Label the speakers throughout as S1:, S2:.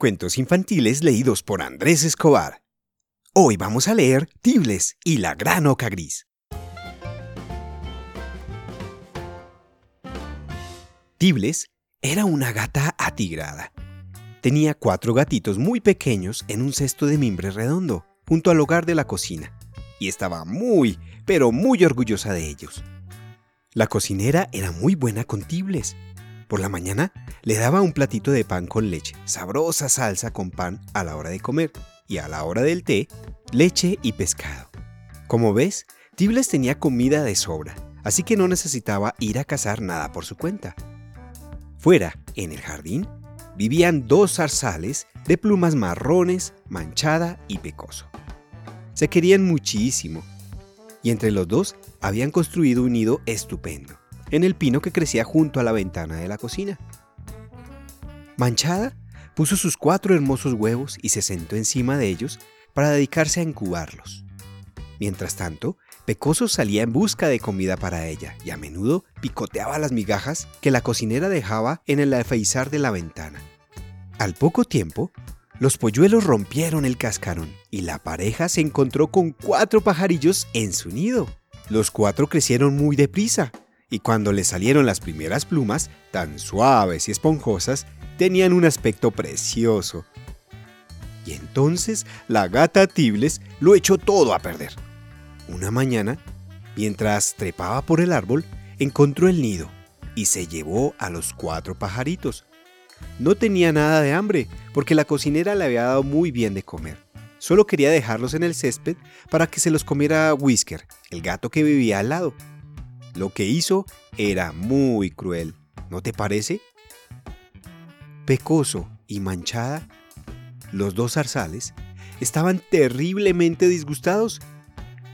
S1: Cuentos infantiles leídos por Andrés Escobar. Hoy vamos a leer Tibles y la gran oca gris. Tibles era una gata atigrada. Tenía cuatro gatitos muy pequeños en un cesto de mimbre redondo, junto al hogar de la cocina, y estaba muy, pero muy orgullosa de ellos. La cocinera era muy buena con Tibles. Por la mañana le daba un platito de pan con leche, sabrosa salsa con pan a la hora de comer, y a la hora del té, leche y pescado. Como ves, Tibles tenía comida de sobra, así que no necesitaba ir a cazar nada por su cuenta. Fuera, en el jardín, vivían dos zarzales de plumas marrones, manchada y pecoso. Se querían muchísimo, y entre los dos habían construido un nido estupendo, en el pino que crecía junto a la ventana de la cocina. Manchada puso sus cuatro hermosos huevos y se sentó encima de ellos para dedicarse a incubarlos. Mientras tanto, Pecoso salía en busca de comida para ella y a menudo picoteaba las migajas que la cocinera dejaba en el alfeizar de la ventana. Al poco tiempo, los polluelos rompieron el cascarón y la pareja se encontró con cuatro pajarillos en su nido. Los cuatro crecieron muy deprisa y cuando le salieron las primeras plumas, tan suaves y esponjosas, tenían un aspecto precioso. Y entonces la gata Tibles lo echó todo a perder. Una mañana, mientras trepaba por el árbol, encontró el nido y se llevó a los cuatro pajaritos. No tenía nada de hambre, porque la cocinera le había dado muy bien de comer. Solo quería dejarlos en el césped para que se los comiera Whisker, el gato que vivía al lado. Lo que hizo era muy cruel, ¿no te parece? Pecoso y Manchada, los dos zarzales, estaban terriblemente disgustados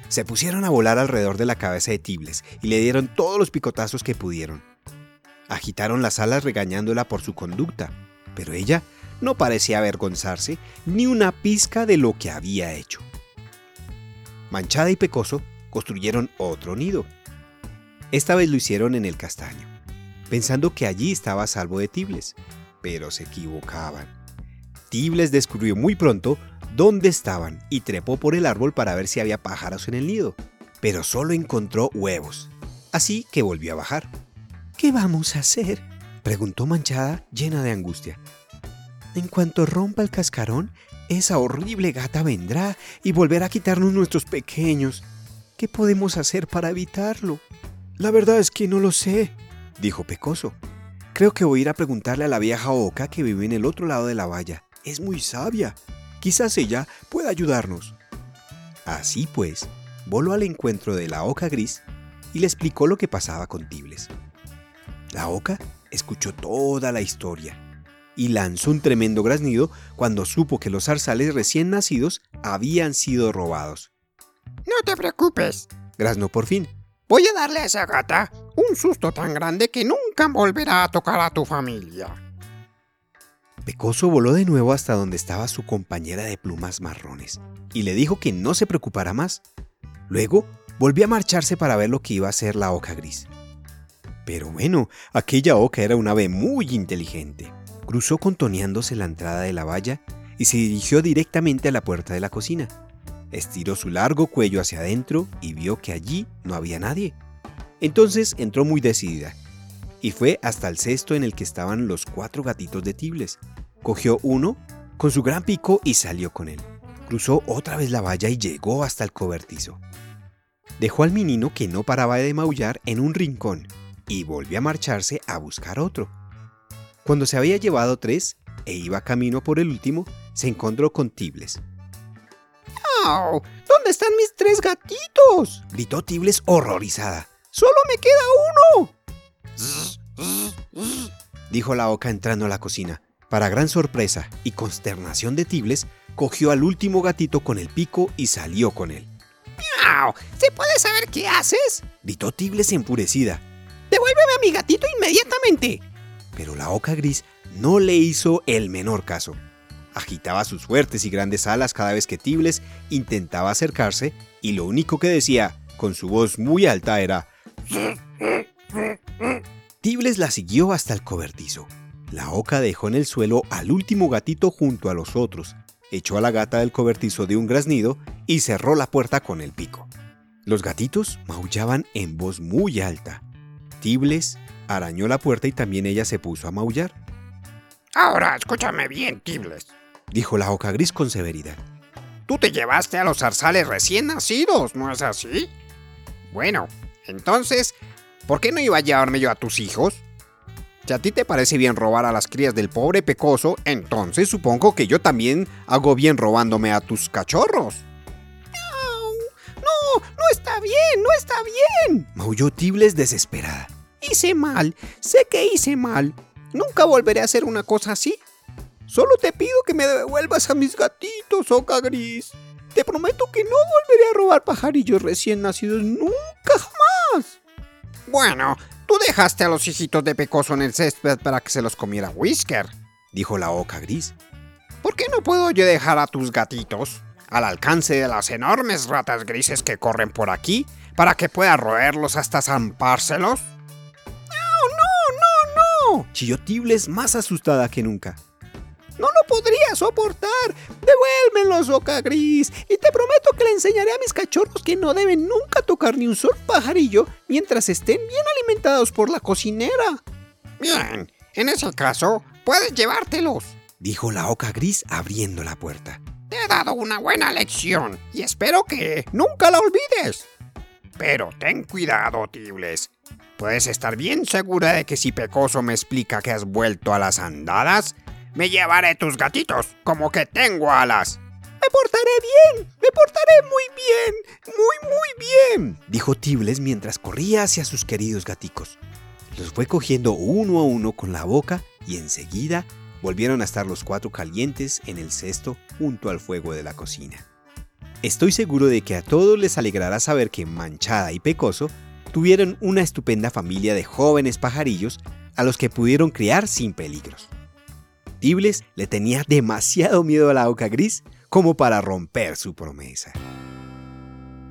S1: se pusieron a volar alrededor de la cabeza de Tibles y le dieron todos los picotazos que pudieron. Agitaron las alas regañándola por su conducta, pero ella no parecía avergonzarse ni una pizca de lo que había hecho. Manchada y Pecoso construyeron otro nido. Esta vez lo hicieron en el castaño, pensando que allí estaba a salvo de Tibles, pero se equivocaban. Tibles descubrió muy pronto dónde estaban y trepó por el árbol para ver si había pájaros en el nido, pero solo encontró huevos, así que volvió a bajar. ¿Qué vamos a hacer? preguntó Manchada llena de angustia. En cuanto rompa el cascarón, esa horrible gata vendrá y volverá a quitarnos nuestros pequeños. ¿Qué podemos hacer para evitarlo? La verdad es que no lo sé, dijo Pecoso. Creo que voy a ir a preguntarle a la vieja oca que vive en el otro lado de la valla. Es muy sabia. Quizás ella pueda ayudarnos. Así pues, voló al encuentro de la oca gris y le explicó lo que pasaba con Tibles. La oca escuchó toda la historia y lanzó un tremendo graznido cuando supo que los zarzales recién nacidos habían sido robados.
S2: No te preocupes,
S1: graznó por fin.
S2: Voy a darle a esa gata un susto tan grande que nunca volverá a tocar a tu familia.
S1: Pecoso voló de nuevo hasta donde estaba su compañera de plumas marrones y le dijo que no se preocupara más. Luego volvió a marcharse para ver lo que iba a hacer la oca gris. Pero bueno, aquella oca era un ave muy inteligente. Cruzó contoneándose la entrada de la valla y se dirigió directamente a la puerta de la cocina. Estiró su largo cuello hacia adentro y vio que allí no había nadie. Entonces entró muy decidida y fue hasta el cesto en el que estaban los cuatro gatitos de Tibles. Cogió uno con su gran pico y salió con él. Cruzó otra vez la valla y llegó hasta el cobertizo. Dejó al menino que no paraba de maullar en un rincón y volvió a marcharse a buscar otro. Cuando se había llevado tres e iba camino por el último, se encontró con Tibles.
S2: ¡Oh! ¿Dónde están mis tres gatitos?
S1: gritó Tibles horrorizada.
S2: ¡Solo me queda uno!
S1: dijo la oca entrando a la cocina. Para gran sorpresa y consternación de Tibles, cogió al último gatito con el pico y salió con él.
S2: ¡Miau! ¿Se puede saber qué haces?
S1: gritó Tibles enfurecida.
S2: ¡Devuélveme a mi gatito inmediatamente!
S1: Pero la oca gris no le hizo el menor caso. Agitaba sus fuertes y grandes alas cada vez que Tibles intentaba acercarse y lo único que decía, con su voz muy alta, era Tibles la siguió hasta el cobertizo. La oca dejó en el suelo al último gatito junto a los otros, echó a la gata del cobertizo de un graznido y cerró la puerta con el pico. Los gatitos maullaban en voz muy alta. Tibles arañó la puerta y también ella se puso a maullar.
S2: Ahora, escúchame bien, Tibles,
S1: dijo la oca gris con severidad.
S2: Tú te llevaste a los zarzales recién nacidos, ¿no es así? Bueno, entonces, ¿por qué no iba a llevarme yo a tus hijos? Si a ti te parece bien robar a las crías del pobre pecoso, entonces supongo que yo también hago bien robándome a tus cachorros.
S3: No, no, no está bien, no está bien.
S1: Maulló Tibles desesperada.
S3: Hice mal, sé que hice mal. Nunca volveré a hacer una cosa así. Solo te pido que me devuelvas a mis gatitos, Oca Gris. Te prometo que no volveré a robar pajarillos recién nacidos nunca jamás.
S2: Bueno, tú dejaste a los hijitos de Pecoso en el césped para que se los comiera Whisker,
S1: dijo la Oca Gris.
S2: ¿Por qué no puedo yo dejar a tus gatitos al alcance de las enormes ratas grises que corren por aquí para que pueda roerlos hasta zampárselos?
S3: ¡No, no, no, no!
S1: chilló Tibles más asustada que nunca.
S3: No lo podría soportar. Devuélvenlos, Oca Gris. Y te prometo que le enseñaré a mis cachorros que no deben nunca tocar ni un solo pajarillo mientras estén bien alimentados por la cocinera.
S2: Bien, en ese caso, puedes llevártelos,
S1: dijo la Oca Gris abriendo la puerta.
S2: Te he dado una buena lección y espero que nunca la olvides. Pero ten cuidado, Tibles. Puedes estar bien segura de que si Pecoso me explica que has vuelto a las andadas, me llevaré tus gatitos, como que tengo alas.
S3: Me portaré bien, me portaré muy bien, muy, muy bien,
S1: dijo Tibles mientras corría hacia sus queridos gaticos. Los fue cogiendo uno a uno con la boca y enseguida volvieron a estar los cuatro calientes en el cesto junto al fuego de la cocina. Estoy seguro de que a todos les alegrará saber que Manchada y Pecoso tuvieron una estupenda familia de jóvenes pajarillos a los que pudieron criar sin peligros. Le tenía demasiado miedo a la oca gris como para romper su promesa.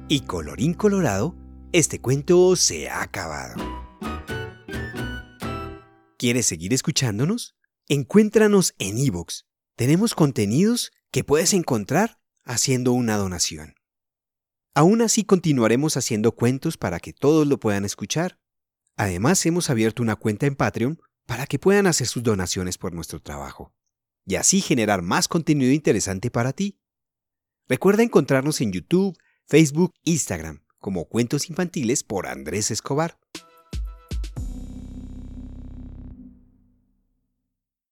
S1: Y colorín colorado, este cuento se ha acabado. ¿Quieres seguir escuchándonos? Encuéntranos en iVoox. Tenemos contenidos que puedes encontrar haciendo una donación. Aún así continuaremos haciendo cuentos para que todos lo puedan escuchar. Además hemos abierto una cuenta en Patreon para que puedan hacer sus donaciones por nuestro trabajo y así generar más contenido interesante para ti. Recuerda encontrarnos en YouTube, Facebook, Instagram como Cuentos Infantiles por Andrés Escobar.